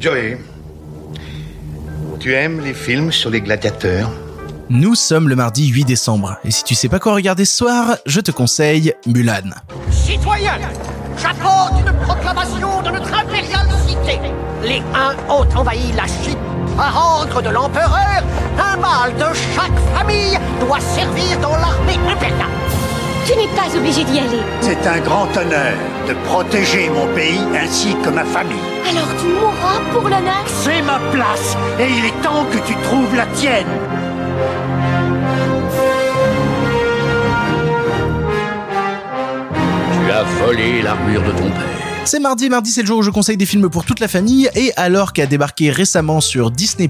Joey, tu aimes les films sur les gladiateurs? Nous sommes le mardi 8 décembre, et si tu sais pas quoi regarder ce soir, je te conseille Mulan. Citoyens, j'apporte une proclamation de notre impériale cité. Les Huns ont envahi la Chine. Par ordre de l'empereur, un mâle de chaque famille doit servir dans l'armée impériale. Tu n'es pas obligé d'y aller. C'est un grand honneur de protéger mon pays ainsi que ma famille. Alors tu mourras pour l'honneur C'est ma place et il est temps que tu trouves la tienne. Tu as volé l'armure de ton père. C'est mardi, mardi c'est le jour où je conseille des films pour toute la famille et alors qu'a débarqué récemment sur Disney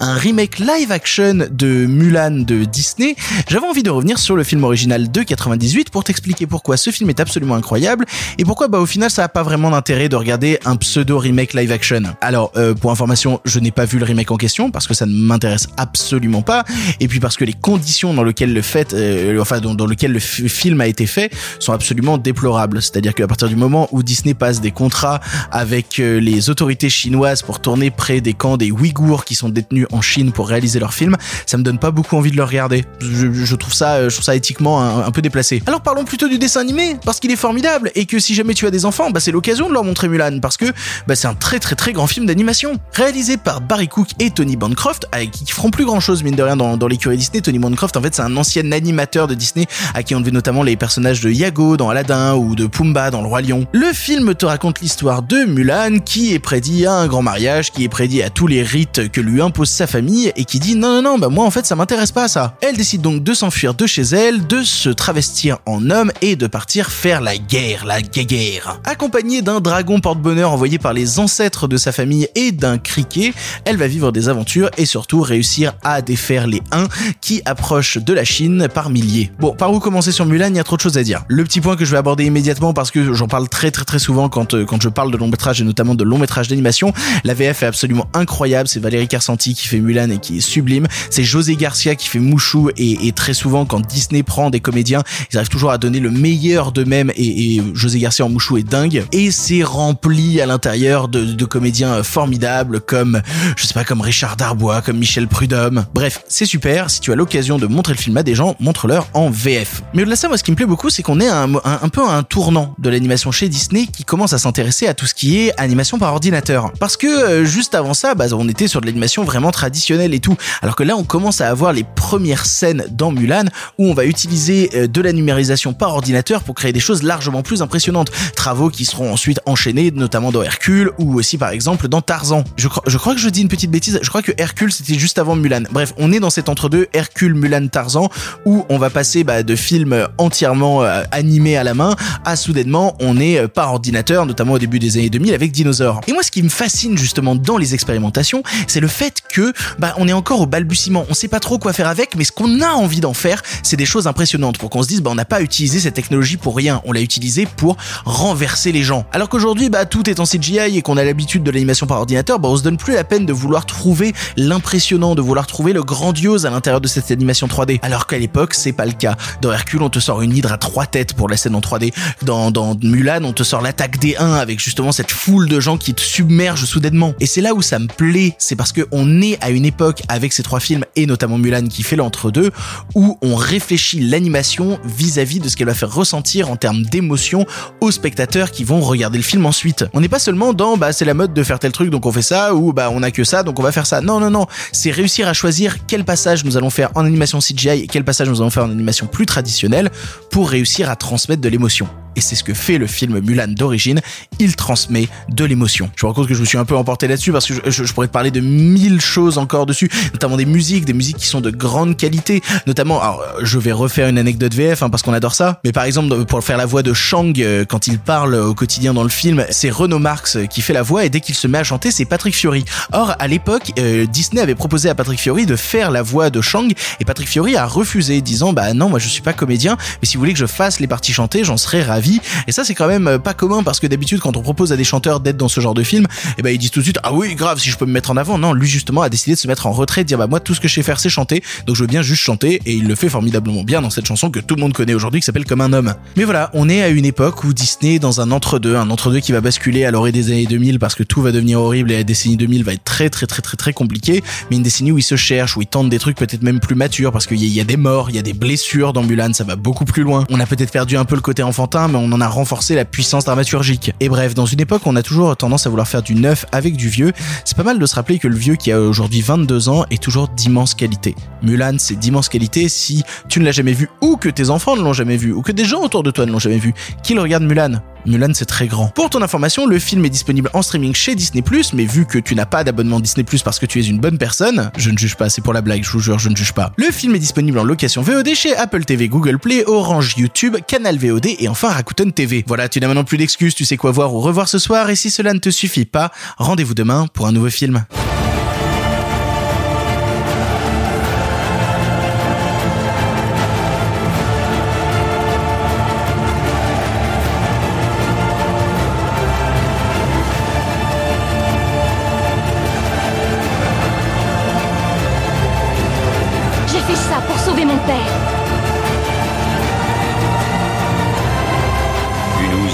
un remake live action de Mulan de Disney, j'avais envie de revenir sur le film original de 98 pour t'expliquer pourquoi ce film est absolument incroyable et pourquoi bah au final ça a pas vraiment d'intérêt de regarder un pseudo remake live action. Alors euh, pour information, je n'ai pas vu le remake en question parce que ça ne m'intéresse absolument pas et puis parce que les conditions dans lesquelles le fait euh, enfin dans, le film a été fait sont absolument déplorables. C'est-à-dire qu'à partir du moment où Disney passe des contrats avec euh, les autorités chinoises pour tourner près des camps des Ouïghours qui sont détenus en Chine pour réaliser leurs films, ça me donne pas beaucoup envie de le regarder. Je, trouve ça, euh, je trouve ça éthiquement un, un peu déplacé. Alors parlons plutôt du dessin animé parce qu'il est formidable et que si jamais tu as des enfants, bah c'est l'occasion de leur montrer Mulan parce que bah c'est un très très très grand film d'animation réalisé par Barry Cook et Tony Bancroft avec qui feront plus grand chose mine de rien dans, dans l'écurie Disney. Tony Bancroft en fait c'est un ancien animateur de Disney à qui on devait notamment les personnages de Yago dans Aladdin ou de Pumba dans Le Roi Lion. Le film te raconte l'histoire de Mulan qui est prédit à un grand mariage, qui est prédit à tous les rites que lui impose sa famille et qui dit non non non bah moi en fait ça m'intéresse pas ça. Elle décide donc de s'enfuir de chez elle, de se travestir en homme et de partir faire la guerre, la guerre. Accompagnée d'un dragon porte-bonheur envoyé par les ancêtres de sa famille et d'un criquet, elle va vivre des aventures et surtout réussir à défaire les Huns qui approchent de la Chine par milliers. Bon, par où commencer sur Mulan, il y a trop de choses à dire. Le petit point que je vais aborder immédiatement parce que j'en parle très très très souvent quand euh, quand je parle de long métrage et notamment de long métrage d'animation, la VF est absolument incroyable, c'est Valérie Carcenti qui fait Mulan et qui est sublime, c'est José Garcia qui fait Mouchou et, très souvent quand Disney prend des comédiens, ils arrivent toujours à donner le meilleur d'eux-mêmes et, José Garcia en Mouchou est dingue et c'est rempli à l'intérieur de, comédiens formidables comme je sais pas comme Richard Darbois, comme Michel Prudhomme. Bref, c'est super. Si tu as l'occasion de montrer le film à des gens, montre-leur en VF. Mais au-delà de ça, moi, ce qui me plaît beaucoup, c'est qu'on est un, un peu à un tournant de l'animation chez Disney qui commence à s'intéresser à tout ce qui est animation par ordinateur. Parce que euh, juste avant ça, bah, on était sur de l'animation vraiment traditionnelle et tout. Alors que là, on commence à avoir les premières scènes dans Mulan où on va utiliser euh, de la numérisation par ordinateur pour créer des choses largement plus impressionnantes. Travaux qui seront ensuite enchaînés, notamment dans Hercule ou aussi par exemple dans Tarzan. Je, crois- je crois que je dis une petite bêtise. Je crois que Hercule c'était juste avant Mulan. Bref, on est dans cet entre-deux Hercule, Mulan, Tarzan où on va passer bah, de films entièrement euh, animés à la main à soudainement on est euh, par ordinateur, notamment au début des années 2000 avec Dinosaur. Et moi, ce qui me fascine justement dans les expérimentations, c'est le fait que bah on est encore au balbutiement. On sait pas trop quoi faire avec, mais ce qu'on a envie d'en faire, c'est des choses impressionnantes pour qu'on se dise bah on n'a pas utilisé cette technologie pour rien. On l'a utilisé pour renverser les gens. Alors qu'aujourd'hui, bah tout est en CGI et qu'on a l'habitude de l'animation par ordinateur, bah on se donne plus la peine de vouloir trouver l'impressionnant, de vouloir trouver le grandiose à l'intérieur de cette animation 3D. Alors qu'à l'époque, c'est pas le cas. Dans Hercule, on te sort une hydre à trois têtes pour la scène en 3D. Dans, dans Mulan, on te sort l'attaque des 1 avec justement cette foule de gens qui te submergent soudainement. Et c'est là où ça me plaît, c'est parce que on est à une époque avec ces trois films et notamment Mulan qui fait l'entre-deux où on réfléchit l'animation vis-à-vis de ce qu'elle va faire ressentir en termes d'émotion aux spectateurs qui vont regarder le film ensuite. On n'est pas seulement dans bah c'est la mode de faire tel truc donc on fait ça ou bah on a que ça donc on va faire ça. Non non non, c'est réussir à choisir quel passage nous allons faire en animation CGI et quel passage nous allons faire en animation plus traditionnelle pour réussir à transmettre de l'émotion. Et c'est ce que fait le film Mulan d'origine, il transmet de l'émotion. Je me rends compte que je me suis un peu emporté là-dessus parce que je, pourrais te parler de mille choses encore dessus, notamment des musiques, des musiques qui sont de grande qualité, notamment, alors euh, je vais refaire une anecdote VF hein, parce qu'on adore ça, mais par exemple pour faire la voix de Shang euh, quand il parle au quotidien dans le film, c'est Renaud Marx euh, qui fait la voix et dès qu'il se met à chanter c'est Patrick Fiori. Or à l'époque, Disney avait proposé à Patrick Fiori de faire la voix de Shang et Patrick Fiori a refusé disant bah non moi je suis pas comédien mais si vous voulez que je fasse les parties chantées j'en serais ravi Et ça, c'est quand même euh, pas commun parce que d'habitude, quand on propose à des chanteurs d'être dans ce genre de film, eh ben ils disent tout de suite ah oui grave si je peux me mettre en avant. Non, lui justement a décidé de se mettre en retrait, de dire bah moi tout ce que je sais faire c'est chanter, donc je veux bien juste chanter et il le fait formidablement bien dans cette chanson que tout le monde connaît aujourd'hui qui s'appelle Comme un homme. Mais voilà, on est à une époque où Disney est dans un entre-deux, un entre-deux qui va basculer à l'orée des années 2000 parce que tout va devenir horrible et la décennie 2000 va être très très très très très compliquée, mais une décennie où ils se cherchent, où ils tentent des trucs peut-être même plus matures parce qu'il y, y, a des morts, il y a des blessures dans Mulan, ça va beaucoup plus loin. On a peut-être perdu un peu le côté enfantin, mais on en a renforcé la puissance dramaturgique. Et bref, dans une époque où on a toujours tendance à vouloir faire du neuf avec du vieux, c'est pas mal de se rappeler que le vieux qui a aujourd'hui 22 ans est toujours d'immense qualité. Mulan, c'est d'immense qualité si tu ne l'as jamais vu ou que tes enfants ne l'ont jamais vu ou que des gens autour de toi ne l'ont jamais vu. Qui le regarde Mulan? Mulan c'est très grand. Pour ton information, le film est disponible en streaming chez Disney+, mais vu que tu n'as pas d'abonnement Disney+, parce que tu es une bonne personne, je ne juge pas, c'est pour la blague, je vous jure, je ne juge pas. Le film est disponible en location VOD chez Apple TV, Google Play, Orange, YouTube, Canal VOD et enfin Rakuten TV. Voilà, tu n'as maintenant plus d'excuses, tu sais quoi voir ou revoir ce soir, et si cela ne te suffit pas, rendez-vous demain pour un nouveau film.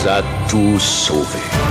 Nous as tous sauvés.